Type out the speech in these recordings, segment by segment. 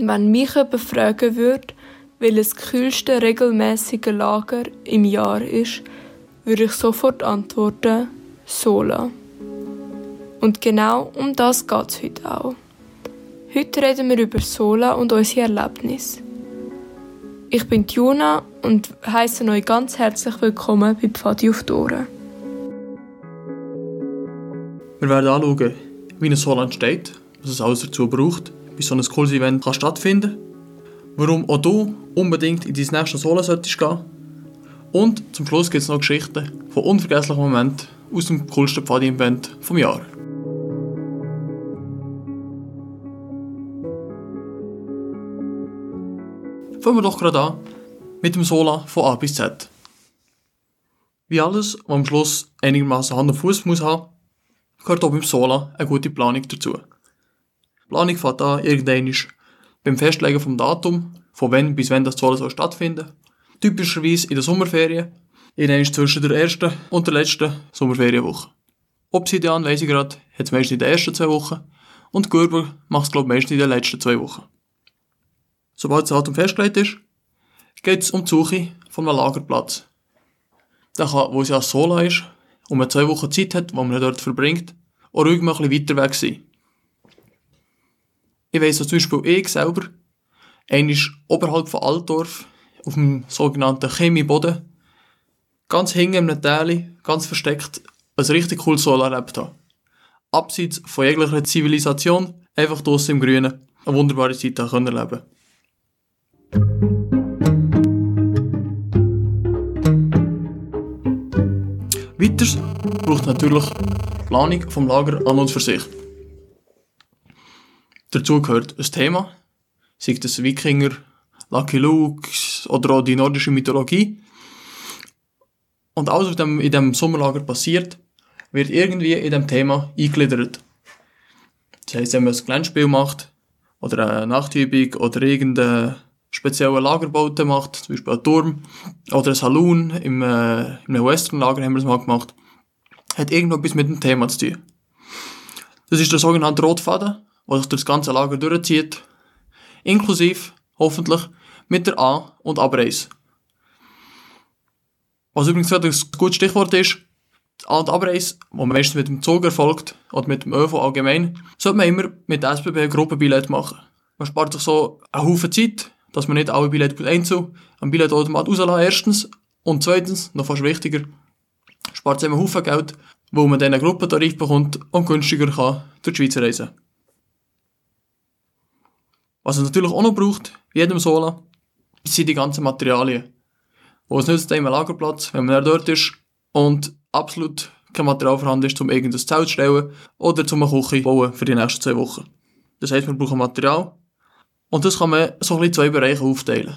Wenn mich jemand fragen würde, welches kühlste regelmäßige Lager im Jahr ist, würde ich sofort antworten, Sola. Und genau um das geht es heute auch. Heute reden wir über Sola und unsere Erlebnisse. Ich bin Juna und heiße euch ganz herzlich willkommen bei Pfadi auf die Ohren. Wir werden anschauen, wie ein Sola entsteht, was es alles dazu braucht, bis so ein cooles Event kann stattfinden warum auch du unbedingt in dein nächste Sola solltest gehen und zum Schluss gibt es noch Geschichten von unvergesslichen Momenten aus dem coolsten Pfadi-Event vom Jahr. Fangen wir doch gerade an mit dem Sola von A bis Z. Wie alles, was am Schluss einigermaßen Hand und Fuß muss haben, gehört auch beim Sola eine gute Planung dazu. Die Planung fängt an irgendwann beim Festlegen vom Datum, von wann bis wann das Sola soll stattfinden. Typischerweise in der Sommerferien, irgendwann zwischen der ersten und der letzten Sommerferienwoche. Obsidian, weiss ich gerade, hat es meistens in den ersten zwei Wochen und Gerber macht es, glaube meistens in den letzten zwei Wochen. Sobald das Datum festgelegt ist, geht es um die Suche von einem Lagerplatz. Der kann, wo es ja Sola ist, und man zwei Wochen Zeit hat, wo man dort verbringt, auch ruhig mal ein bisschen weiter weg sein. Ich weiss zum Beispiel ich selber, einmal oberhalb von Altdorf, auf dem sogenannten Chemieboden, ganz hinten im Teil, ganz versteckt, ein richtig cooles Sola erlebt habe. Abseits von jeglicher Zivilisation, einfach draussen im Grünen, eine wunderbare Zeit erleben können. Weiters braucht natürlich Planung vom Lager an und für sich. Dazu gehört ein Thema, sei das Wikinger, Lucky Luke oder auch die nordische Mythologie. Und alles, was in diesem Sommerlager passiert, wird irgendwie in diesem Thema eingegliedert. Das heisst, wenn man ein Glänzspiel macht, oder eine Nachtübung, oder irgendeine spezielle Lagerbauten macht, zum Beispiel einen Turm oder ein Saloon im, äh, in einem Western-Lager haben wir das mal gemacht, hat irgendetwas mit dem Thema zu tun. Das ist der sogenannte Rotfaden, der sich durch das ganze Lager durchzieht, inklusive, hoffentlich, mit der A- und Abreise. Was übrigens ein gutes Stichwort ist, die A- und Abreise, die meistens mit dem Zug erfolgt, oder mit dem ÖV allgemein, sollte man immer mit der SBB Gruppenbillett machen. Man spart sich so einen Haufen Zeit, dass man nicht alle Billette einzeln am Billetautomat rauslassen, erstens. Und zweitens, noch fast wichtiger, spart es einem Haufen Geld, wo man dann einen Gruppentarif bekommt und günstiger kann durch die Schweiz reisen. Was es natürlich auch noch braucht, wie jedem Sola, sind die ganzen Materialien. Wo es nützt einem Lagerplatz, wenn man dort ist und absolut kein Material vorhanden ist, um irgendein Zelt zu stellen oder zum eine Küche bauen für die nächsten zwei Wochen. Das heisst, wir brauchen Material, und das kann man so bisschen zwei Bereiche aufteilen.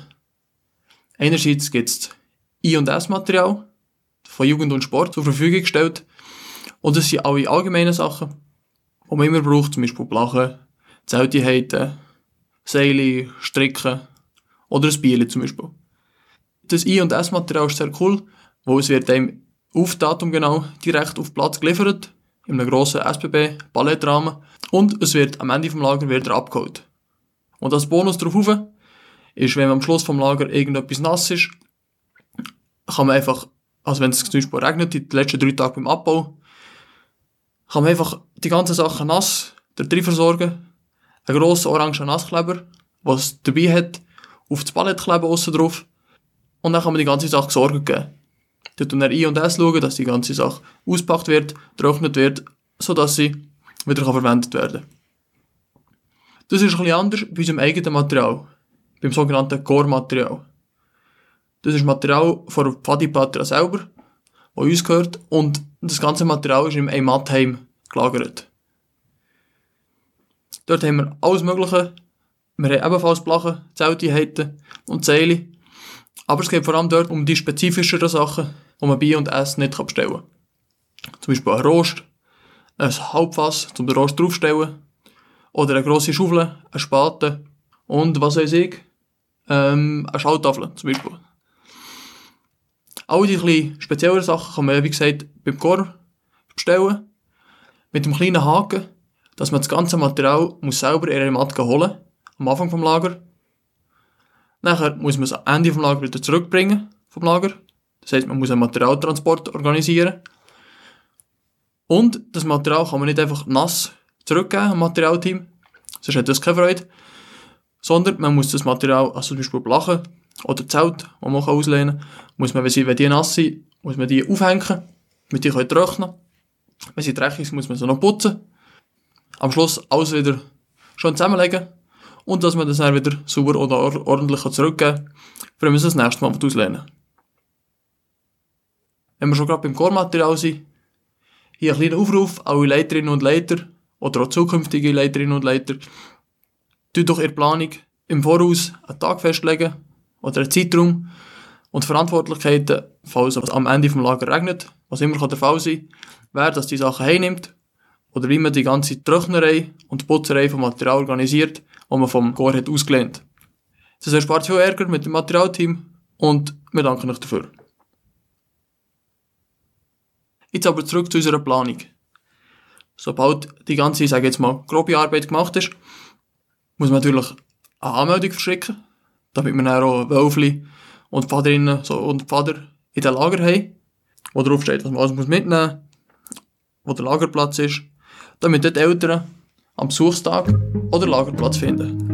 Einerseits gibt es I- und S-Material von Jugend und Sport zur Verfügung gestellt. Und das sind alle allgemeinen Sachen, die man immer braucht, zum Beispiel Blachen, Zeltigkeiten, Seile, Stricken oder ein Bier zum Beispiel. Das I- und S-Material ist sehr cool, weil es wird einem auf Datum genau direkt auf Platz geliefert, in einem grossen SBB-Ballettrahmen und es wird am Ende vom Lager wieder abgeholt. Und als Bonus darauf ist, wenn am Schluss vom Lager irgendetwas nass ist, kann man einfach, also wenn es zum Beispiel regnet, die letzten drei Tage beim Abbau, kann man einfach die ganzen Sachen nass da drin versorgen, einen grossen orangen Nasskleber, was dabei hat, auf das Palett kleben aussen drauf, und dann kann man die ganze Sache gesorgt geben. Dort tun er I und S schauen, dass die ganze Sache auspackt wird, trocknet wird, sodass sie wieder verwendet werden kann. Das ist bisschen anders bei unserem eigenen Material, beim sogenannten Core-Material. Das ist Material von Pfadipatra selber, das uns gehört, und das ganze Material ist im Eimatheim gelagert. Dort haben wir alles Mögliche. Wir haben ebenfalls Blachen, Zeltigkeiten und Seile. Aber es geht vor allem dort um die spezifischeren Sachen, die man bei und S nicht bestellen kann. Zum Beispiel ein Rost, ein Halbfass, um den Rost draufzustellen, oder eine grosse Schaufel, ein Spaten und was weiß ich, ähm, eine Schalltafel zum Beispiel. All diese kleinen spezielleren Sachen kann man, wie gesagt, beim Chor bestellen. Mit einem kleinen Haken, dass man das ganze Material muss selber in einer Matte holen am Anfang vom Lager. Nachher muss man es am Ende vom Lager wieder zurückbringen vom Lager. Das heißt, man muss einen Materialtransport organisieren. Und das Material kann man nicht einfach nass zurückgeben am Materialteam, sonst hat das keine Freude. Sondern man muss das Material, also zum Beispiel Blachen oder Zelt, die man auslehnen kann, muss man, wenn, die nass sind, muss man die aufhängen, damit die können trocknen Wenn sie dreckig sind, muss man sie noch putzen. Am Schluss alles wieder schon zusammenlegen und dass man das dann wieder sauber oder ordentlich zurückgeben kann, wenn man es das nächste Mal auslehnen. Wenn wir schon gerade beim Chormaterial sind, hier ein kleiner Aufruf, alle Leiterinnen und Leiter oder auch zukünftige Leiterinnen und Leiter, tut doch ihre Planung im Voraus einen Tag festlegen oder einen Zeitraum und Verantwortlichkeiten, falls es am Ende vom Lager regnet, was immer der Fall sein wer das die Sachen heimnimmt oder wie man die ganze Trocknerei und Putzerei vom Material organisiert, das man vom Chor hat ausgelehnt. Das erspart viel Ärger mit dem Materialteam und wir danken euch dafür. Jetzt aber zurück zu unserer Planung. Sobald die ganze, sage jetzt mal, grobe Arbeit gemacht ist, muss man natürlich eine Anmeldung verschicken, damit wir dann auch Wölfli und Pfaderinnen so, und Pfader in den Lager haben, wo drauf steht, was man alles mitnehmen muss, wo der Lagerplatz ist, damit die Eltern am Besuchstag oder Lagerplatz finden.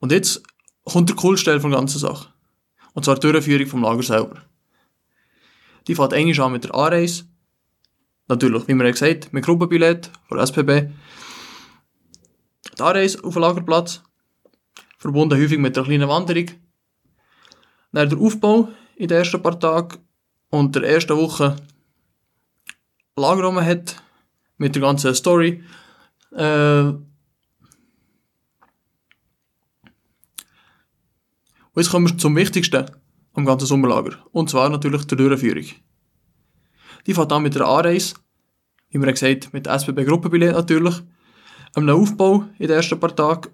Und jetzt kommt der Coolstelle von der ganzen Sache. Und zwar die Durchführung vom Lager selber. Die fährt eigentlich an mit der Anreise. Natürlich, wie wir gesagt mit Gruppenbillett von SPB. Die Anreise auf den Lagerplatz. Verbunden häufig mit einer kleinen Wanderung. Dann der Aufbau in den ersten paar Tagen und der ersten Woche Lager hat. Mit der ganzen Story. Äh, Und jetzt kommen wir zum Wichtigsten am ganzen Sommerlager. Und zwar natürlich der Durchführung. Die fängt an mit der Anreise, wie wir gesagt mit SBB Gruppenbillett natürlich, einem Aufbau in den ersten paar Tagen.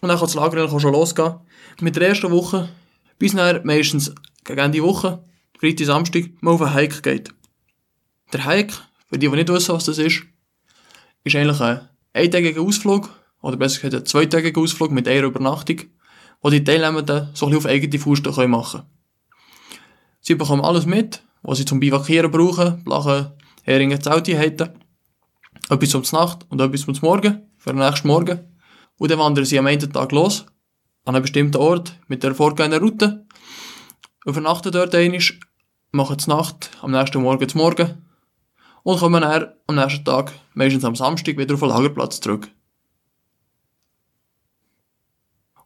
Und dann kann das Lager schon losgehen. Mit der ersten Woche bis nachher meistens gegen Ende Woche, Freitag, Samstag, mal auf einen Hike geht. Der Hike, für die, die nicht wissen, was das ist, ist eigentlich ein eintägiger Ausflug, oder besser gesagt ein zweitägiger Ausflug mit einer Übernachtung wo die Teilnehmenden so ein bisschen auf eigene Faust machen können. Sie bekommen alles mit, was sie zum Bivakieren brauchen, Blachen, Heringe, Zelteinheiten, etwas zum Nacht und etwas zum Morgen, für den nächsten Morgen. Und dann wandern sie am einen Tag los, an einem bestimmten Ort, mit der vorgehenden Route, übernachten dort einmal, machen die Nacht, am nächsten Morgen zum Morgen und kommen dann am nächsten Tag, meistens am Samstag, wieder auf den Lagerplatz zurück.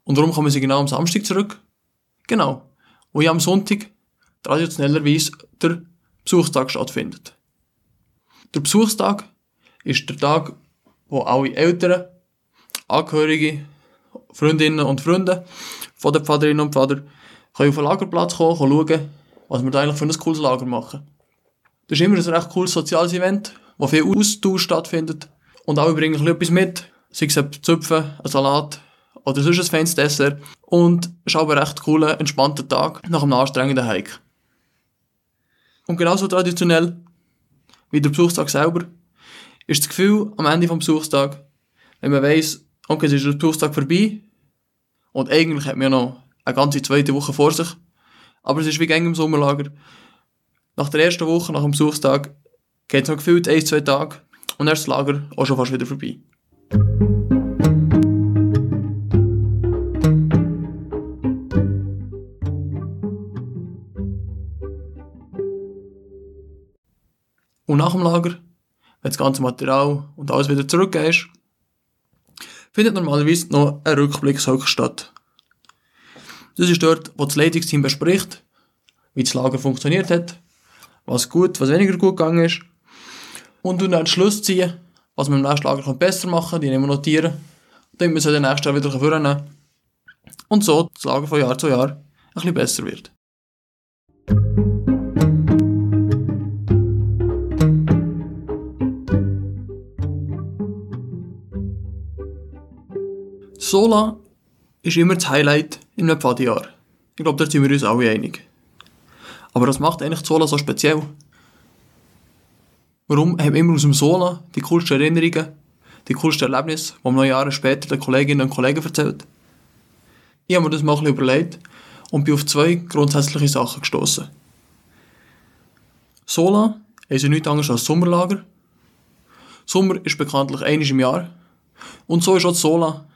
Und warum kommen sie genau am Samstag zurück? Genau, wo ja am Sonntag traditionellerweise der Besuchstag stattfindet. Der Besuchstag ist der Tag, wo alle Eltern, Angehörige, Freundinnen und Freunde von den Pfaderinnen und Pfader können auf den Lagerplatz kommen, schauen, was wir da eigentlich für ein cooles Lager machen. Das ist immer ein recht cooles soziales Event, wo viel Austausch stattfindet und alle bringen etwas mit, sei es ein Zupfen, ein Salat, oder sonst ein feines Dessert. Und es ist aber ein recht cooler, entspannter Tag nach einem anstrengenden Hike. Und genauso traditionell wie der Besuchstag selber ist das Gefühl am Ende des Besuchstags, wenn man weiss, okay, es ist der Besuchstag vorbei und eigentlich hat man noch eine ganze zweite Woche vor sich, aber es ist wie gängig im Sommerlager. Nach der ersten Woche, nach dem Besuchstag, geht es noch gefühlt ein, zwei Tage und dann ist das Lager auch schon fast wieder vorbei. Und nach dem Lager, wenn das ganze Material und alles wieder zurückgegeben ist, findet normalerweise noch ein Rückblick statt. Das ist dort, wo das Leitungsteam bespricht, wie das Lager funktioniert hat, was gut, was weniger gut gegangen ist. Und dann einen Schluss ziehen, was man im nächsten Lager besser machen kann, die nehmen wir notieren, damit man es den nächsten Jahr wieder vornehmen. Und so das Lager von Jahr zu Jahr ein bisschen besser wird. Sola ist immer das Highlight in einem Pfadjahr. Ich glaube, da sind wir uns alle einig. Aber was macht eigentlich Sola so speziell? Warum haben wir immer aus dem Sola die coolsten Erinnerungen, die coolsten Erlebnisse, die man Jahre später den Kolleginnen und Kollegen erzählt? Ich habe mir das mal ein überlegt und bin auf zwei grundsätzliche Sachen gestoßen. Sola ist ja nichts anderes als Sommerlager. Sommer ist bekanntlich einmal im Jahr. Und so ist auch Sola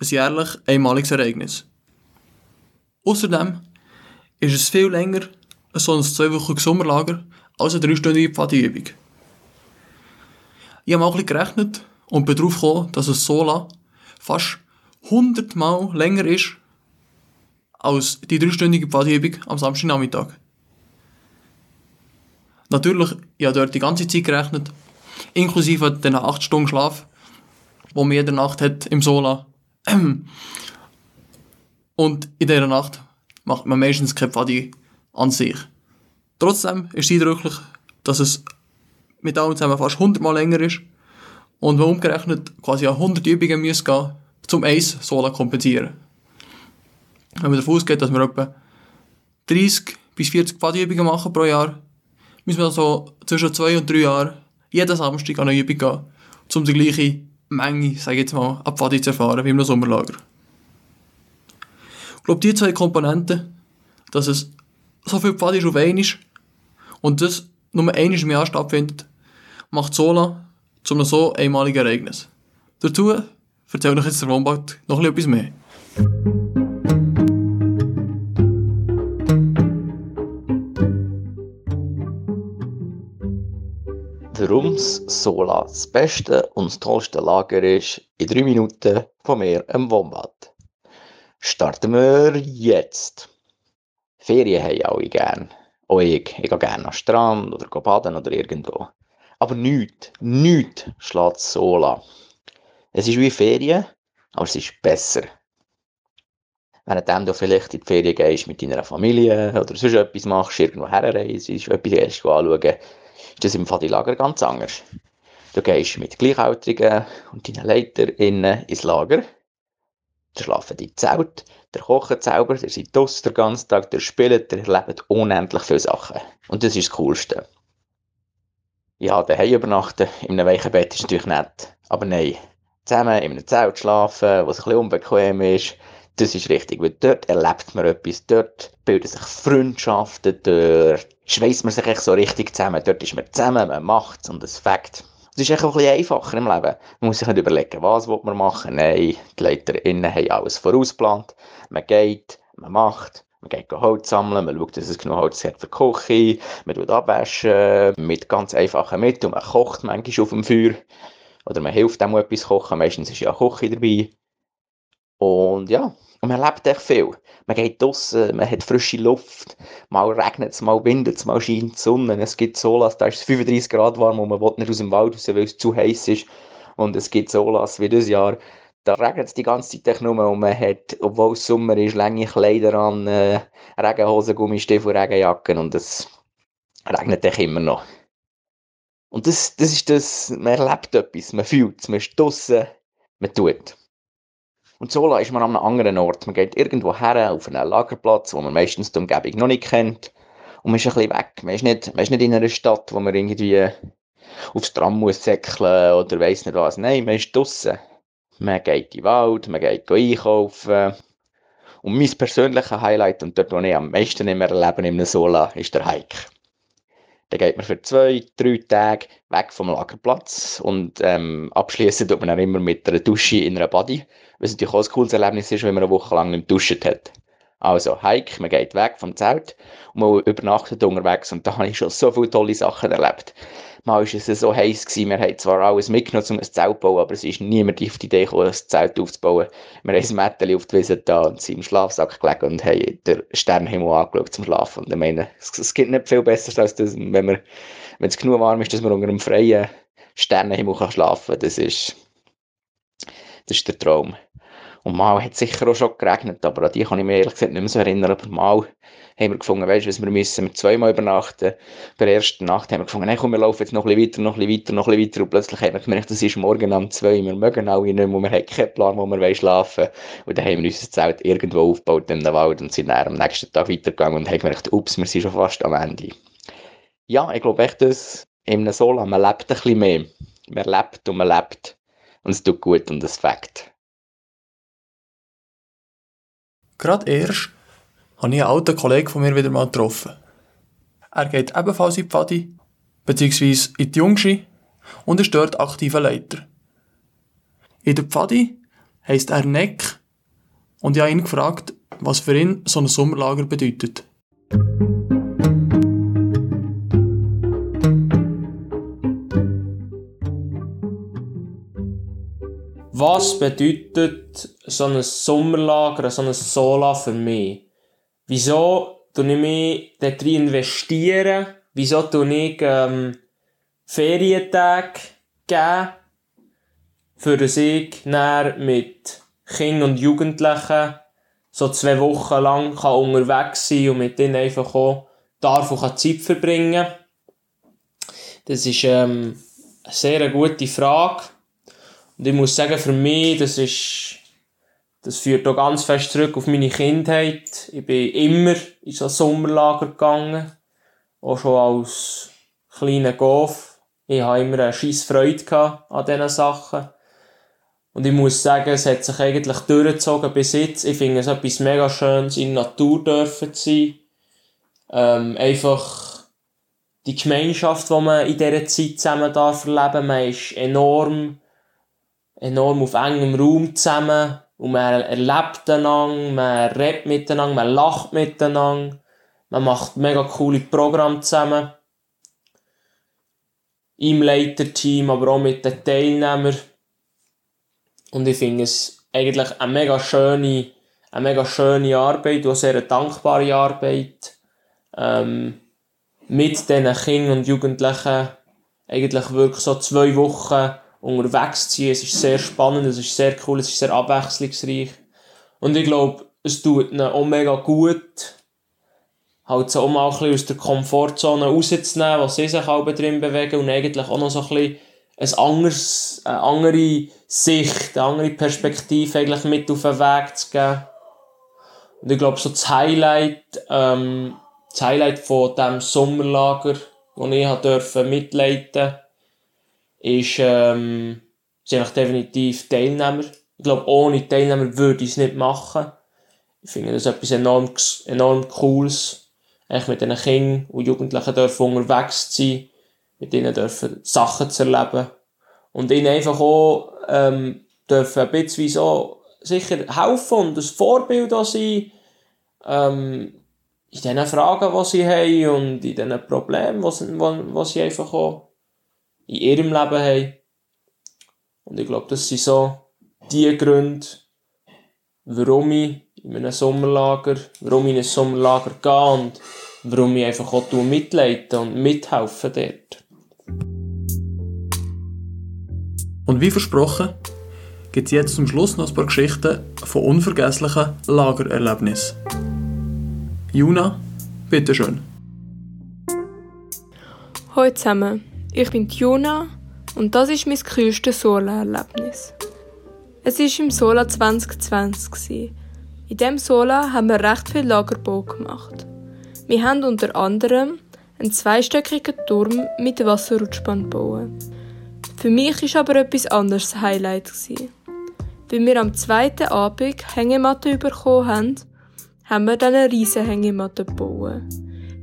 ein jährlich einmaliges Ereignis. Außerdem ist es viel länger so ein zweiwöchiges Sommerlager als eine dreistündige Pfadiübung. Ich habe mal ein gerechnet und bin darauf gekommen, dass es Sola fast 100 Mal länger ist als die dreistündige Pfadiübung am Samstagnachmittag. Natürlich, ich habe dort die ganze Zeit gerechnet, inklusive den 8 Stunden Schlaf, wo man jede Nacht hat im Sola. Und in dieser Nacht macht man meistens keine Pfadi an sich. Trotzdem ist es eindrücklich, dass es mit allem zusammen fast 100 Mal länger ist und man umgerechnet quasi an 100 Übungen muss gehen, um eins Sola kompensieren. Wenn man davon ausgeht, dass wir etwa 30 bis 40 Pfadi-Übungen machen pro Jahr, müssen wir also zwischen zwei und drei Jahren jeden Samstag an eine Übung gehen, um die gleiche Menge, sage ich jetzt mal, Pfadi zu erfahren wie im Sommerlager. Ich glaube, die zwei Komponenten, dass es so viel Pfadi ist auf einmal und das nur einmal im Jahr stattfindet, macht Sola zu einem so einmaligen Ereignis. Dazu erzähle ich jetzt der Wohnbad noch etwas mehr. Warum Sola das beste und das tollste Lager ist, in drei Minuten von mir im Wombat. Starten wir jetzt. Ferien haben alle gern. Auch ich. Ich gehe gerne am Strand oder baden oder irgendwo. Aber nichts, nichts schlägt Sola. Es ist wie Ferien, aber es ist besser. Währenddem du vielleicht in die Ferien gehst mit deiner Familie oder sonst etwas machst, irgendwo herreist, etwas anschauen, ist das im Fadi-Lager ganz anders. Du gehst mit Gleichaltrigen und deinen LeiterInnen ins Lager. Da schlafen die Zelt, der kochen selber, der seid den ganzen Tag, der spielt, der erlebt unendlich viele Sachen. Und das ist das Coolste. Ja, daheim übernachten in einem weichen Bett ist natürlich nett. Aber nein, zusammen in einem Zelt schlafen, was ein bisschen unbequem ist, das ist richtig, weil dort erlebt man etwas, dort bilden sich Freundschaften, dort schweißt man sich echt so richtig zusammen, dort ist man zusammen, man macht es und es fängt. Es ist echt ein bisschen einfacher im Leben. Man muss sich nicht überlegen, was man machen Nein, die LeiterInnen haben alles vorausgeplant. Man geht, man macht, man geht Holz sammeln, man schaut, dass es genug Holz hat für die Küche, man tut abwaschen, mit ganz einfachen Mitteln, man kocht manchmal auf dem Feuer. Oder man hilft dem etwas kochen, meistens ist ja eine Küche dabei. Und ja, und man lebt echt viel. Man geht draussen, man hat frische Luft. Mal regnet es, mal windet es, mal scheint die Sonne. Es gibt Solas, da ist es 35 Grad warm und man will nicht aus dem Wald raus, weil es zu heiß ist. Und es gibt Solas wie dieses Jahr, da regnet es die ganze Zeit nur und man hat, obwohl es Sommer ist, lange Kleider an, äh, Regenhosen, Gummistiefel, Regenjacken und es regnet echt immer noch. Und das, das ist das, man erlebt etwas, man fühlt es, man ist draussen, man tut. Und so ist man an einem anderen Ort. Man geht irgendwo her, auf einen Lagerplatz, wo man meistens die Umgebung noch nicht kennt. Und man ist ein bisschen weg. Man ist nicht, man ist nicht in einer Stadt, wo man irgendwie aufs Tram muss säckeln oder weiss nicht was. Nein, man ist draussen. Man geht in den Wald, man geht einkaufen. Und mein persönliches Highlight und dort, wo ich am meisten immer erlebe in einem Sola, ist der Hike. Dann geht man für zwei, drei Tage weg vom Lagerplatz und ähm, abschließend tut man dann immer mit einer Dusche in einer Body, was natürlich auch ein cooles Erlebnis ist, wenn man eine Woche lang nicht duscht hat. Also, Hike, man geht weg vom Zelt und man übernachtet unterwegs und da habe ich schon so viele tolle Sachen erlebt. Mal war es so heiß gewesen, wir haben zwar alles mitgenommen, um ein Zelt zu bauen, aber es ist niemand auf die Idee gekommen, ein Zelt aufzubauen. Wir haben ein Mätteli auf die Wiese da und sind im Schlafsack gelegen und haben den Sternenhimmel angeschaut zum Schlafen. Und ich meine, es, gibt nicht viel Besseres, als das, wenn man, wenn es genug warm ist, dass man unter einem freien Sternenhimmel kann schlafen kann. Das ist, das ist der Traum. Und mal hat es sicher auch schon geregnet, aber an die kann ich mich ehrlich gesagt nicht mehr so erinnern. Aber mal haben wir gefunden, weißt du, wir müssen zweimal übernachten. Bei der ersten Nacht haben wir gefunden, nein, komm, wir laufen jetzt noch ein bisschen weiter, noch ein bisschen weiter, noch ein bisschen weiter. Und plötzlich haben wir gemerkt, das ist morgen um zwei, wir mögen alle nicht mehr, wir haben keinen Plan, wo wir schlafen Und dann haben wir unser Zelt irgendwo aufgebaut in den Wald und sind dann am nächsten Tag weitergegangen und haben gemerkt, ups, wir sind schon fast am Ende. Ja, ich glaube echt, das in einem Sola, man lebt ein bisschen mehr. Man lebt und man lebt. Und es tut gut und es fängt. Gerade erst habe ich einen alten Kollegen von mir wieder mal getroffen. Er geht ebenfalls in die Pfadi, beziehungsweise in die Jungschi und ist dort aktiver Leiter. In der Pfadi heisst er Neck und ich habe ihn gefragt, was für ihn so ein Sommerlager bedeutet. Was bedeutet so ein Sommerlager, so ein Sola für mich? Wieso tue ich mich dort investieren? Wieso tue ich ähm, Ferientage geben, für dass ich dann mit Kindern und Jugendlichen so zwei Wochen lang kann unterwegs sein und mit denen einfach auch darf und Zeit verbringen Das ist ähm, eine sehr gute Frage. Und ich muss sagen, für mich, das ist, das führt auch ganz fest zurück auf meine Kindheit. Ich bin immer in so Sommerlager gegangen. Auch schon als kleiner Golf. Ich habe immer eine scheisse Freude an diesen Sachen. Und ich muss sagen, es hat sich eigentlich durchgezogen bis jetzt. Ich finde es etwas mega Schönes, in der Natur dürfen zu sein. Ähm, einfach die Gemeinschaft, die man in dieser Zeit zusammen darf erleben. Man ist enorm enorm auf engem Raum zusammen und man erlebt einander, man redet miteinander, man lacht miteinander, man macht mega coole Programme zusammen. Im Leiterteam, aber auch mit den Teilnehmern. Und ich finde es eigentlich eine mega schöne, eine mega schöne Arbeit und eine sehr dankbare Arbeit. Ähm, mit diesen Kindern und Jugendlichen eigentlich wirklich so zwei Wochen unterwegs zu sein. Es ist sehr spannend, es ist sehr cool, es ist sehr abwechslungsreich. Und ich glaube, es tut ihnen auch mega gut, halt so mal ein bisschen aus der Komfortzone rauszunehmen, was sie sich auch drin bewegen und eigentlich auch noch so ein bisschen ein anderes, eine andere Sicht, eine andere Perspektive eigentlich mit auf den Weg zu geben. Und ich glaube, so das Highlight, ähm, das Highlight von diesem Sommerlager, das ich durfte mitleiten ist, ähm, sind definitiv Teilnehmer. Ich glaube, ohne Teilnehmer würde ich es nicht machen. Ich finde das etwas enorm, enorm Cooles. Echt mit diesen Kindern und Jugendlichen dürfen unterwegs sein, mit ihnen dürfen Sachen zu erleben. Und ihnen einfach auch, ähm, dürfen ein bisschen so sicher helfen und ein Vorbild auch sein, ähm, in diesen Fragen, die sie haben und in diesen Problemen, die sie, die sie einfach auch in ihrem Leben haben. Und ich glaube, das sind so die Gründe, warum ich in einem Sommerlager, warum ich in ein Sommerlager gehe und warum ich einfach auch mitleite und mithelfe dort. Und wie versprochen, gibt es jetzt zum Schluss noch ein paar Geschichten von unvergesslichen Lagererlebnissen. Juna, bitteschön. Hallo zusammen. Ich bin Jona und das ist mein kühlstes Sola-Erlebnis. Es war im Sola 2020. In diesem Sola haben wir recht viel Lagerbau gemacht. Wir haben unter anderem einen zweistöckigen Turm mit Wasserrutschbahn gebaut. Für mich war aber etwas anderes das Highlight. Weil wir am zweiten Abend Hängematte bekommen haben, haben wir dann eine riesige Hängematte gebaut.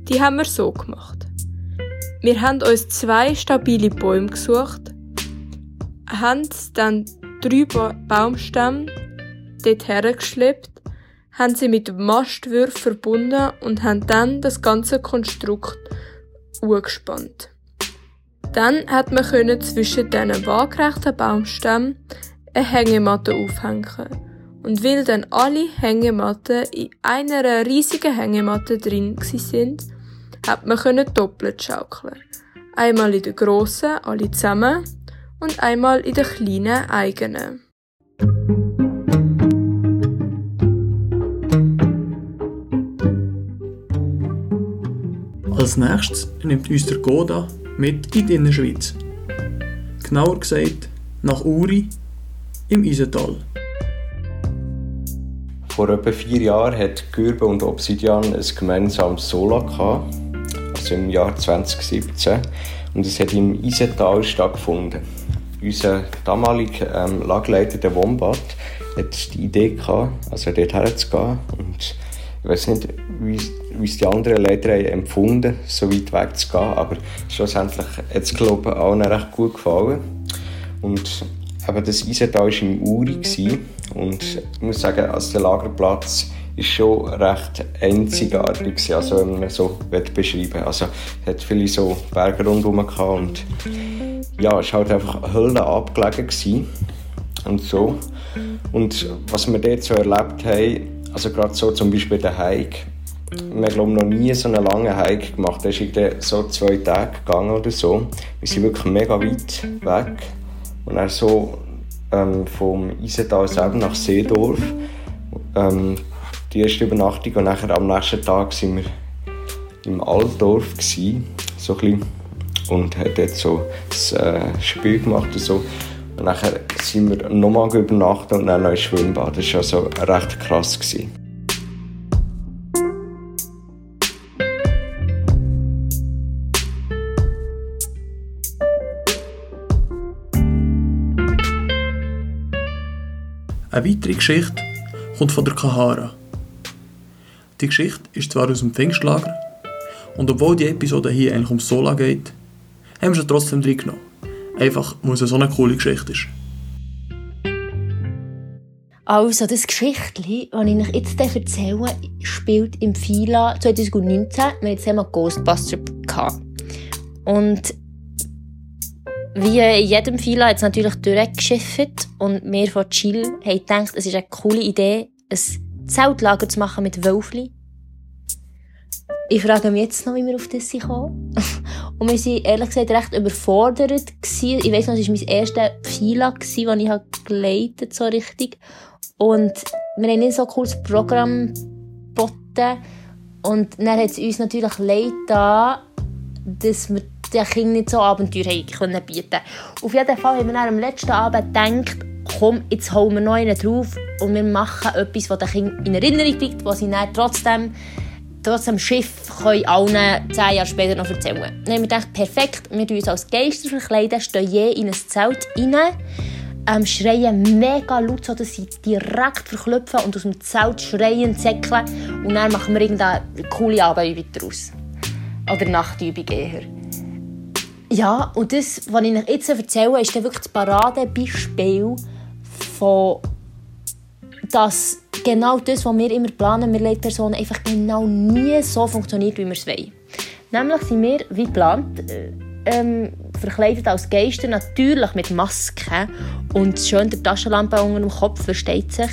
Die haben wir so gemacht. Wir haben uns zwei stabile Bäume gesucht, haben dann drei ba Baumstämme dort hergeschleppt, haben sie mit Mastwürfen verbunden und haben dann das ganze Konstrukt angespannt. Dann hat man können zwischen diesen waagrechten Baumstämmen eine Hängematte aufhängen. Und weil dann alle Hängematten in einer riesigen Hängematte drin sind, hat man können doppelt schaukeln. Einmal in der grossen, alle zusammen, und einmal in der kleinen, eigenen. Als nächstes nimmt uns der Goda mit in die Innerschweiz. Genauer gesagt nach Uri im Isental. Vor etwa vier Jahren hat Gürbe und Obsidian ein gemeinsames Sola gehabt also im Jahr 2017. Und es hat im Isental stattgefunden. Unser damaliger ähm, Lagerleiter, der Wombat, hat die Idee gehabt, also dort herzugehen. Und ich weiß nicht, wie, es die anderen Leiter haben empfunden so weit weg zu gehen, aber schlussendlich hat es, glaube ich, allen recht gut gefallen. Und aber das Eisental war im Uri und ich muss sagen, also der Lagerplatz ist schon recht einzigartig also wenn man so beschreiben Also es hat viele so Berge rundherum und ja, es war halt einfach Höhlen abgelegen und so. Und was wir dort so erlebt haben, also gerade so zum Beispiel der Hike, wir haben noch nie so einen langen Hike gemacht. Der ist so zwei Tage gegangen oder so. Wir sind wirklich mega weit weg. Und dann so ähm, vom Isental selber nach Seedorf. Ähm, die erste Übernachtung und nachher am nächsten Tag sind wir im Altdorf gewesen, so ein und hat dort so das äh, Spiel gemacht und so. Und nachher sind wir nochmal übernachtet und dann noch ins Schwimmbad. Das war also recht krass. Gewesen. Eine weitere Geschichte kommt von der Kahara. Die Geschichte ist zwar aus dem Pfingstlager, und obwohl die Episode hier eigentlich um Sola geht, haben wir sie trotzdem drin genommen. Einfach, weil es so eine coole Geschichte ist. Also, das Geschichtchen, das ich euch jetzt erzähle, spielt im FILA 2019. Wir hatten jetzt einmal Ghostbuster. Und wie in jedem FILA hat es natürlich durchgeschifft und wir von Chill haben gedacht, es ist eine coole Idee, ein Zeltlager zu machen mit Wölfli. Ich frage mich jetzt noch, wie wir auf das kommen. und wir waren ehrlich gesagt recht überfordert. Gewesen. Ich weiss noch, es war mein erstes FILA, das ich geleitet so richtig. Und wir haben nicht so ein cooles Programm geboten. Und dann hat es uns natürlich leid getan, dass wir den Kindern nicht so Abenteuer bieten können. Auf jeden Fall haben wir am letzten Abend gedacht, komm, jetzt holen wir noch einen drauf und wir machen etwas, das den Kindern in Erinnerung bleibt, was sie dann trotzdem trotzdem Schiff können allen zehn Jahre später noch erzählen. Dann haben wir gedacht, perfekt, wir uns als Geister verkleiden, stehen je in ein Zelt rein, ähm, schreien mega laut, sodass sie direkt verklopfen und aus dem Zelt schreien, zäckeln und dann machen wir irgendeine coole Abendübung daraus. Oder Nachtübung eher. Ja, und das, was ich euch jetzt erzähle, ist dann wirklich das Paradebeispiel von dass genau das, was wir immer planen, wir Leitpersonen, einfach genau nie so funktioniert, wie wir es wollen. Nämlich sind wir, wie geplant, äh, ähm, verkleidet als Geister, natürlich mit Masken und schön der Taschenlampe unter dem Kopf, versteht sich,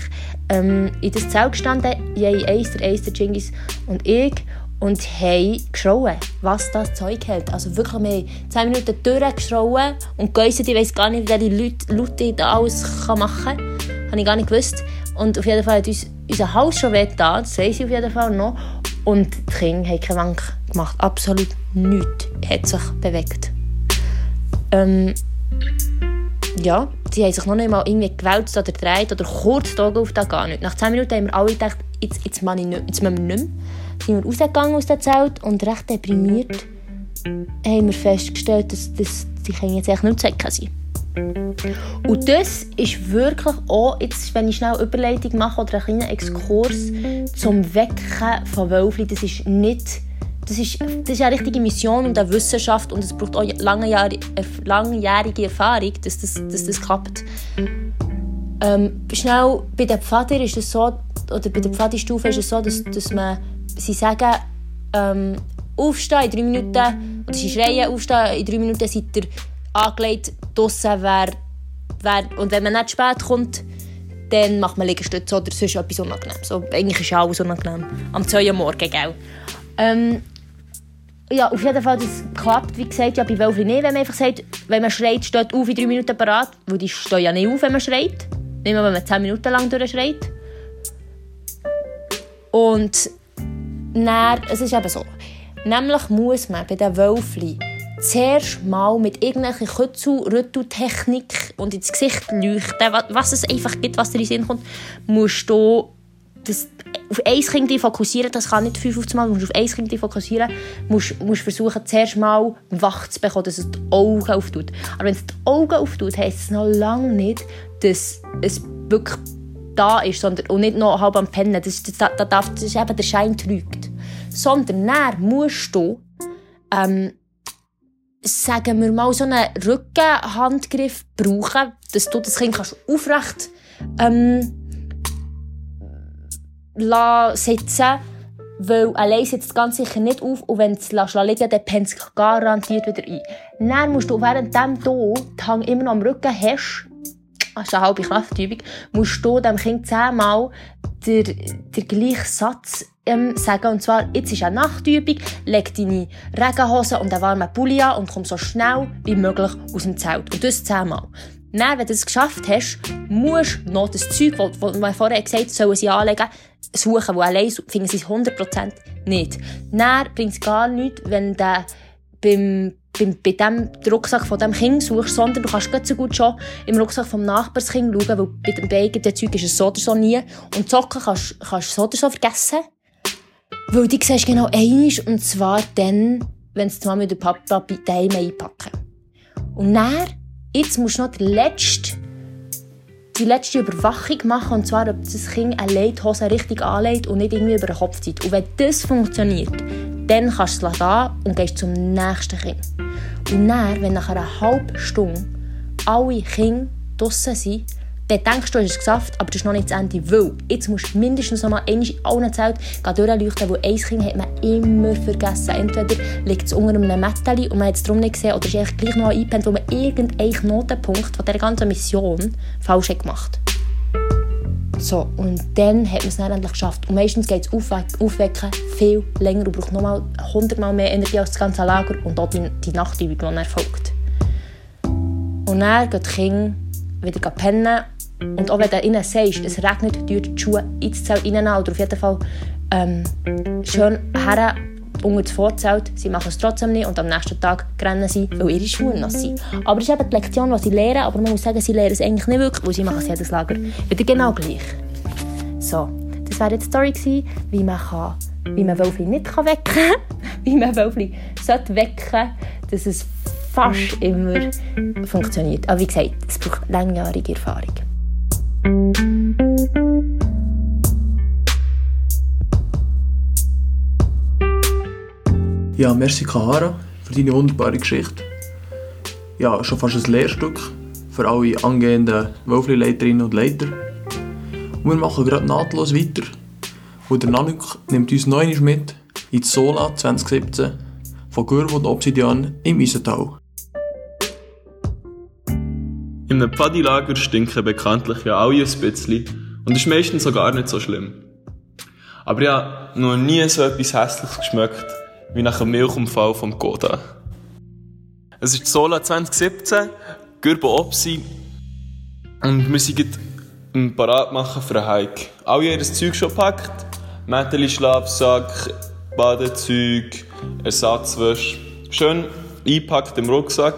ähm, in das Zelt gestanden, je eins, der eins, der Jingis und ich und haben geschrauen, was das Zeug hält. Also wirklich, wir haben 10 Minuten durchgeschrauen und Geissen, die weiss gar nicht, welche Leute, Leute da alles machen kann. Habe ich gar nicht gewusst. Und auf jeden Fall hat uns unser Haus schon wehgetan, das weiss ich auf jeden Fall noch. Und die Kinder haben keinen Wank gemacht. Absolut nichts hat sich bewegt. Ähm, ja, sie haben sich noch nicht mal irgendwie gewälzt oder gedreht oder kurz die auf das gar nicht. Nach 10 Minuten haben wir alle gedacht, jetzt, jetzt, ich nicht, jetzt müssen wir nicht mehr. Sind wir rausgegangen aus dem Zelt und recht deprimiert haben wir festgestellt, dass, dass die Kinder jetzt echt nicht zu sind. Und das ist wirklich auch, jetzt, wenn ich schnell eine Überleitung mache oder einen kleinen Exkurs zum Wecken von Wölfli, das ist nicht, das ist, das ist eine richtige Mission und eine Wissenschaft und es braucht auch lange Jahre, langjährige Erfahrung, dass das, dass das klappt. Ähm, schnell, bei den Pfader ist es so, oder bei der Pfadistufe ist es so, dass, dass man, sie sagen, ähm, aufstehen in drei Minuten, oder sie schreien, aufstehen in drei Minuten seid ihr angelegt, draussen wäre, wär, und wenn man nicht spät kommt, dann macht man Liegestütze oder sonst etwas unangenehm. So, eigentlich ist ja alles unangenehm. Am 2 Uhr morgen, gell? Ähm, ja, auf jeden Fall, das klappt, wie gesagt, ja, bei Wölfli nicht, wenn man einfach sagt, wenn man schreit, steht auf in drei Minuten parat, weil die stehen ja nicht auf, wenn man schreit. Nicht mal, wenn man 10 Minuten lang durchschreit. Und dann, es ist eben so, nämlich muss man bei den Wölfli zuerst mal mit irgendwelcher Kützel-Rütteltechnik und ins Gesicht leuchten, was es einfach gibt, was dir in den Sinn kommt, musst du das auf ein Kind fokussieren, das kann nicht fünf auf Mal, du musst auf ein Kind fokussieren, musst, musst versuchen, zuerst mal wach zu bekommen, dass es die Augen auftut. Aber wenn es die Augen auftut, heisst es noch lange nicht, dass es wirklich da ist sondern, und nicht noch halb am Pennen. Das, das, das, das ist eben der Schein trügt. Sondern dann musst du ähm, sagen wir mal, so einen Rückenhandgriff brauchen, dass du das Kind kannst aufrecht ähm, sitzen weil allein sitzt es ganz sicher nicht auf und wenn du es liegen lässt, dann pennt es garantiert wieder ein. Dann musst du, während du den Hang immer noch am Rücken hast, das ist eine halbe Kraftübung, musst du dem Kind zehnmal den, den gleichen Satz ähm, sagen. Und zwar, jetzt ist eine Nachtübung, leg deine Regenhose und einen warmen Pulli an und komm so schnell wie möglich aus dem Zelt. Und das zehnmal. Dann, wenn du es geschafft hast, musst du noch das Zeug, das wir vorher gesagt haben, sollen sie anlegen, suchen, wo allein finden sie es 100% nicht. Dann bringt es gar nichts, wenn du beim, beim, bei dem Rucksack von dem Kind suchst, sondern du kannst so gut schon im Rucksack vom Nachbarskind schauen, weil bei dem eigenen Zeug ist es so oder so nie. Und Socken kannst, du so oder so vergessen. Weil die siehst genau einiges, und zwar dann, wenn es die Mama und der Papa daheim einpacken. Und dann, jetzt musst du noch die letzte, die letzte Überwachung machen, und zwar, ob das Kind eine Leithose richtig anlegt und nicht irgendwie über den Kopf zieht. Und wenn das funktioniert, dann kannst du es da und gehst zum nächsten Kind. Und dann, wenn nach einer halben Stunde alle Kinder draussen sind, dann denkst du, du hast es geschafft, aber das ist noch nicht das Ende, weil jetzt musst du mindestens noch mal einmal in allen Zelten durchleuchten, weil ein Kind hat man immer vergessen. Entweder liegt es unter einem Mätteli und man hat es darum nicht gesehen, oder ist eigentlich gleich noch eingepennt, weil man irgendeinen Knotenpunkt von dieser ganzen Mission falsch hat gemacht so, und dann hat man es dann endlich geschafft. Und meistens geht es aufwe aufwecken viel länger und braucht nochmal hundertmal mehr Energie als das ganze Lager und auch die, die Nachtübung, die erfolgt. Und dann geht die Kinder wieder pennen und auch wenn du sagst, es regnet, tue die Schuhe ins Zelt rein oder auf jeden Fall ähm, schön her unter das Vorzelt. Sie machen es trotzdem nicht und am nächsten Tag rennen sie, weil ihre Schuhe nass sind. Aber es ist eben die Lektion, die sie lernen, aber man muss sagen, sie lernen es eigentlich nicht wirklich, weil sie machen es jedes Lager wieder genau gleich. So, das wäre jetzt die Story gewesen, wie man, kann, wie man Wölfli nicht kann wecken kann, wie man Wölfli sollte wecken dass es fast immer funktioniert. Aber wie gesagt, es braucht langjährige Erfahrung. Ja, merci Kahara für deine wunderbare Geschichte. Ja, schon fast ein Lehrstück für alle angehenden Wölfli-Leiterinnen und Leiter. Und wir machen gerade nahtlos weiter. Und der Nanuk nimmt uns neu mit ins Sola 2017 von Gürw und Obsidian im Isental. In einem Pfadilager stinken bekanntlich ja alle ein bisschen und ist meistens sogar nicht so schlimm. Aber habe noch nie so etwas Hässliches geschmeckt wie nach einem Milchumfall vom Koda. Es ist Sola 2017, Gürbo Opsi und wir sind im Parat machen für einen Hike. Alle ihr Zeug schon gepackt. Mätteli, Schlafsack, Badezeug, Ersatzwäsche. Schön eingepackt im Rucksack.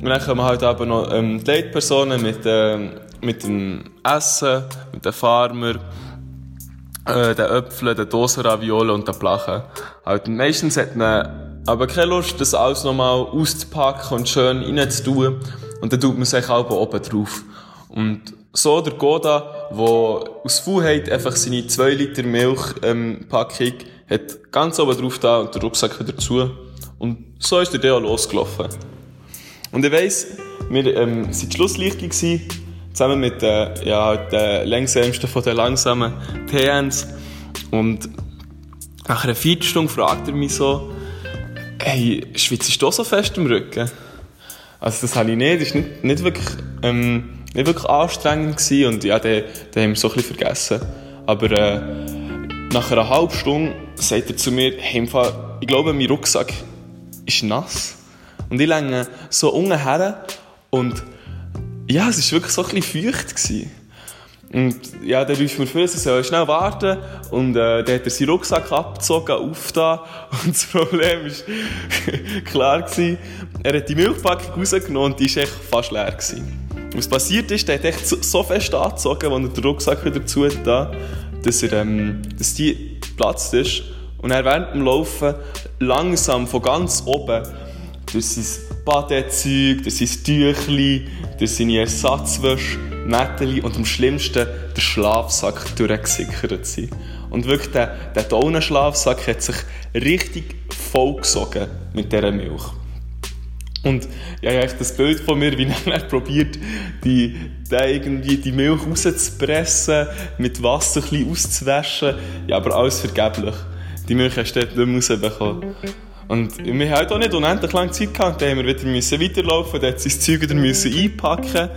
Und dann kommen halt aber noch ähm, die Leitpersonen mit, ähm, mit dem Essen, mit den Farmer, äh, den Äpfeln, den Dosenraviolen und den Plachen. Halt, meistens hat man aber keine Lust, das alles nochmal auszupacken und schön reinzutun. Und dann tut man sich auch oben drauf. Und so der Goda, der aus Faulheit einfach seine 2 Liter Milchpackung ähm, hat ganz oben drauf da und den Rucksack wieder zu. Und so ist der Deo losgelaufen. Und ich weiss, wir ähm, sind Schlusslichtli gewesen, zusammen mit den, ja, den längsamsten von den langsamen TNs. Und nach einer Viertelstunde fragt er mich so, hey, schwitzt du so fest im Rücken? Also das habe ich nicht, das war nicht, nicht, wirklich, ähm, nicht wirklich anstrengend gewesen und ja, den, den haben wir so ein vergessen. Aber äh, nach einer halben Stunde sagt er zu mir, hey, ich glaube, mein Rucksack ist nass. Und ich länge so unten her und ja, es war wirklich so ein bisschen feucht. Gewesen. Und ja, dann rief mir für, sie soll schnell warten. Und äh, dann hat er seinen Rucksack abgezogen, aufgetan. Und das Problem war klar, gewesen, er hat die Milchpackung rausgenommen und die war echt fast leer. Gewesen. Was passiert ist, der hat echt so, fest angezogen, als er den Rucksack wieder zu hat, dass, er, ähm, dass die geplatzt ist und er während dem Laufen langsam von ganz oben durch sein Badezeug, durch sein Tüchli, durch seine Ersatzwäsche, Mätteli und am schlimmsten der Schlafsack durchgesickert sind. Und wirklich, der, der Daunenschlafsack hat sich richtig vollgesogen mit dieser Milch. Und ich habe das Bild von mir, wie er probiert, die, die, irgendwie die Milch rauszupressen, mit Wasser ein bisschen auszuwaschen. Ja, aber alles vergeblich. Die Milch hast du dort nicht mehr rausbekommen. Und wir haben auch nicht unendlich lange Zeit gehabt. Dann haben wir wieder müssen weiterlaufen, dann hat sein Zeug wieder müssen einpacken.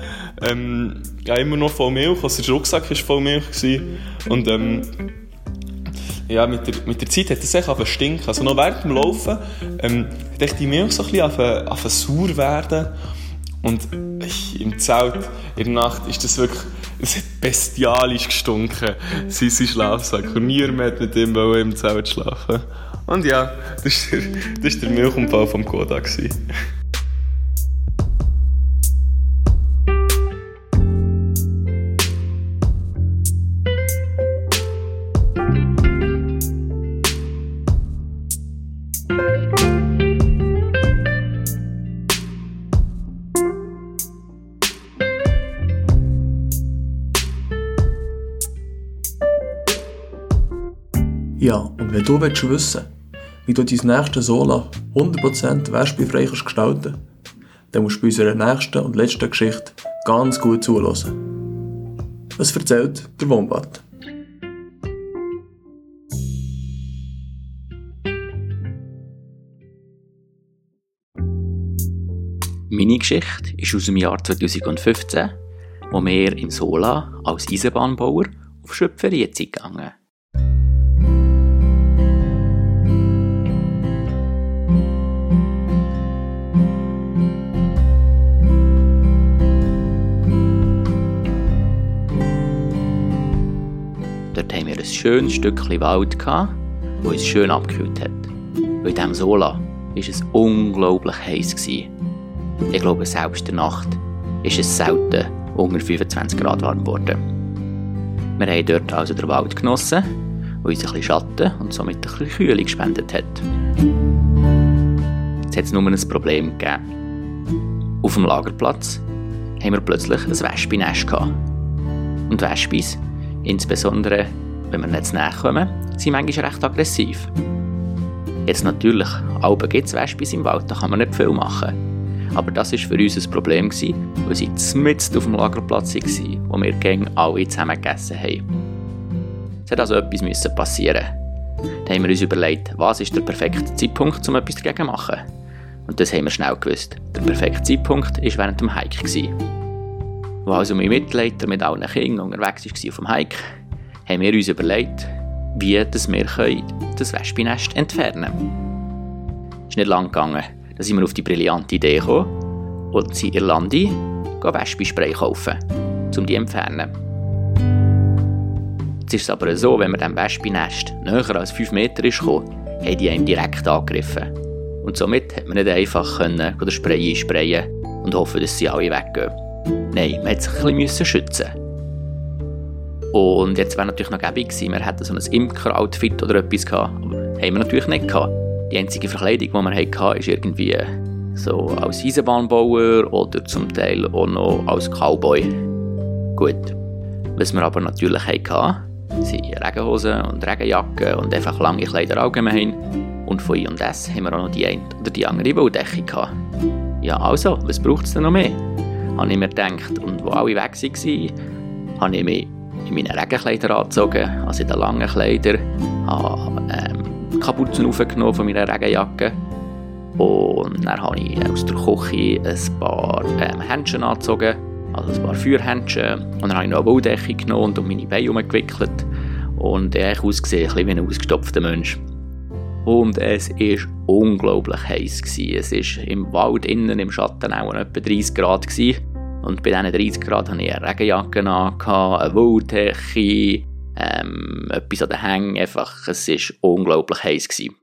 Ähm, ja, immer noch voll Milch, also der Rucksack war voll Milch. Gewesen. Und ähm, ja, mit der, mit der Zeit hat es echt stinken. Also noch während dem Laufen ähm, hat die Milch so ein bisschen auf sauer werden. Und im Zelt in der Nacht ist das wirklich es hat bestialisch gestunken, sein Schlafsack. Und niemand hat mit ihm im Zelt schlafen Und ja, das war der, das der Milchunfall vom Koda. Ja, und wenn du willst wissen wie du dein nächstes Sola 100% wespifrei kannst gestalten dann musst du bei unserer nächsten und letzten Geschichte ganz gut zuhören. Was erzählt der Wombat? Meine Geschichte ist aus dem Jahr 2015, wo wir in Sola als Eisenbahnbauer auf Schöpferienzeit gegangen schönes Stückchen Wald, das uns schön abgekühlt hat. Und in diesem Sola war es unglaublich heiß. Ich glaube, selbst in der Nacht ist es selten unter 25 Grad warm geworden. Wir haben dort also den Wald genossen, der uns ein Schatten und somit ein bisschen Kühlung gespendet hat. Jetzt hat es nur ein Problem gegeben. Auf dem Lagerplatz haben wir plötzlich ein Wespennest. Und Wespis Insbesondere, wenn wir nicht zu nahe kommen, sind manchmal recht aggressiv. Jetzt natürlich, Alben gibt es Wespis im Wald, da kann man nicht viel machen. Aber das war für uns ein Problem, weil sie mitten auf dem Lagerplatz waren, wo wir gegen alle zusammen gegessen haben. Es hat also etwas passieren. Da haben wir uns überlegt, was ist der perfekte Zeitpunkt, um etwas dagegen zu machen. Und das haben wir schnell gewusst. Der perfekte Zeitpunkt war während dem Hike wo also mein Mitleiter mit allen Kindern unterwegs war auf dem Hike, haben wir uns überlegt, wie das wir das Wespennest entfernen können. Es ist nicht lang gegangen, da sind wir auf die brillante Idee gekommen und sind in Irlandi Wespenspray kaufen, um die zu entfernen. Jetzt ist es aber so, wenn man dem Wespennest näher als 5 Meter ist gekommen, haben die ihn direkt angegriffen. Und somit hat man nicht einfach können, den Spray einsprayen und hoffen, dass sie alle weggehen. Nein, man musste sich ein bisschen schützen. Und jetzt wäre natürlich noch gäbig gewesen, wir hätten so ein Imker-Outfit oder etwas gehabt, aber haben wir natürlich nicht gehabt. Die einzige Verkleidung, die wir hatten, ist irgendwie so als Eisenbahnbauer oder zum Teil auch noch als Cowboy. Gut. Was wir aber natürlich hatten, sind Regenhosen und Regenjacken und einfach lange Kleider allgemein. Und von I&S haben wir auch noch die eine oder die andere Wolldecke gehabt. Ja, also, was braucht es denn noch mehr? habe ich mir gedacht. Und wo alle weg waren, habe ich mich in meine Regenkleider angezogen, also in den langen Kleidern, habe ähm, Kapuzen aufgenommen von meiner Regenjacke und dann habe ich aus der Küche ein paar ähm, Händchen angezogen, also ein paar Feuerhändchen und dann habe ich noch eine Wolldecke genommen und um meine Beine herumgewickelt und ich ausgesehen wie ein ausgestopfter Mensch. Und es war unglaublich heiß. Es war im Wald innen im Schatten auch etwa 30 Grad. Gewesen. Und bei diesen 30 Grad hatte ich eine Regenjacke an, eine Wolltecke, ähm, etwas an den Hängen. Einfach, es war unglaublich heiß. Gewesen.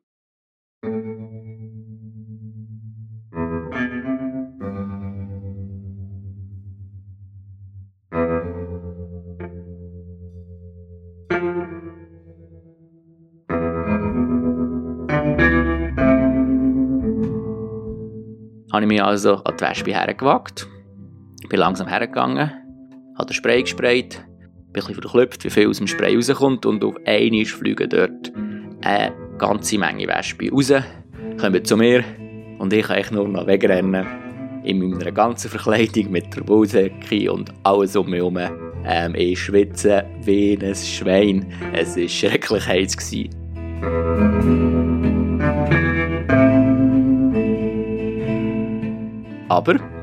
habe ich mich also an die Wespe hergewagt bin langsam hergegangen, habe den Spray gesprayt, bin ein verklüpft, wie viel aus dem Spray rauskommt und auf einmal fliegen dort eine ganze Menge Wespen raus, kommen zu mir und ich kann nur noch wegrennen in meiner ganzen Verkleidung mit der Wollsäcke und alles um mich herum. Ähm, ich schwitze wie ein Schwein. Es war schrecklich heiß. Aber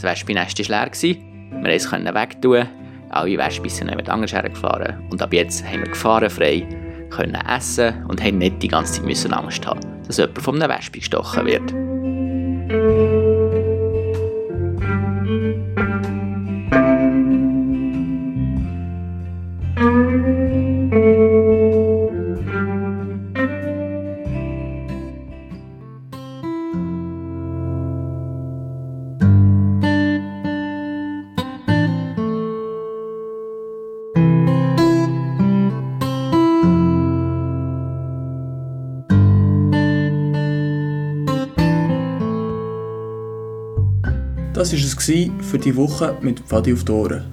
das Wespennest war leer. Wir konnten es wegtun. Alle Wespen sind nicht anders hergefahren. Und ab jetzt haben wir gefahrenfrei können essen und haben nicht die ganze Zeit Angst haben, dass jemand von einem Wespe gestochen wird. Das war es für die Woche mit Pfadi auf die Ohren.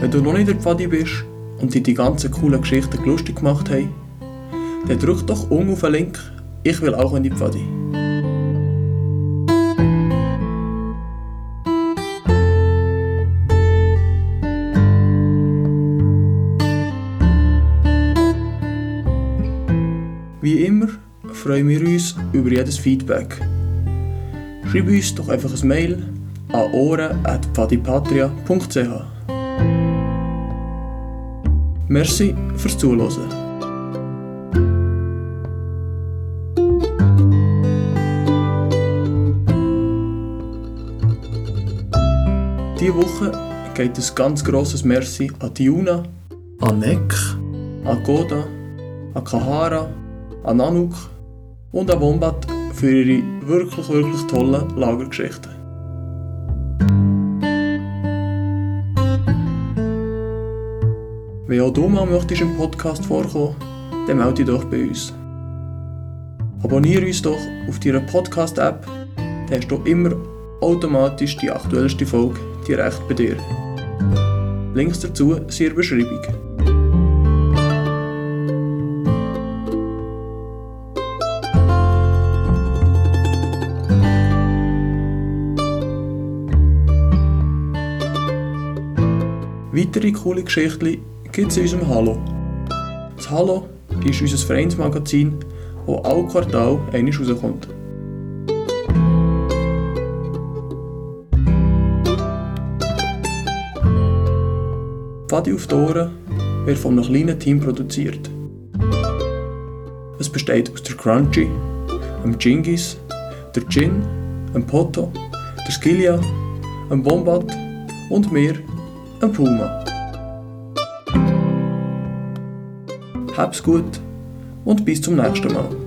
Wenn du noch nicht der Pfadi bist und dir die ganzen coolen Geschichten lustig gemacht haben, dann drück doch unten auf den Link «Ich will auch in die Pfadi». Über jedes Feedback. Schreib uns doch einfach ein Mail an ohren.padipatria.ch Merci fürs Zuhören. Diese Woche geht ein ganz grosses Merci an Diuna, an Nek, an Goda, an Kahara, an Nanook und an Wombat für ihre wirklich, wirklich tollen Lagergeschichten. Wenn auch du mal möchtest im Podcast vorkommen, dann melde dich doch bei uns. Abonniere uns doch auf deiner Podcast-App, dann hast du immer automatisch die aktuellste Folge direkt bei dir. Links dazu sind in der Beschreibung. Weitere coole Geschichten gibt es in unserem Hallo. Das Hallo ist unser Vereinsmagazin, das alle Quartal einmal rauskommt. Fadi auf die Ohren wird von einem kleinen Team produziert. Es besteht aus der Crunchy, dem Jingis, der Gin, dem Poto, der Skillia, dem Wombat und mir, dem Puma. Hab's gut und bis zum nächsten Mal.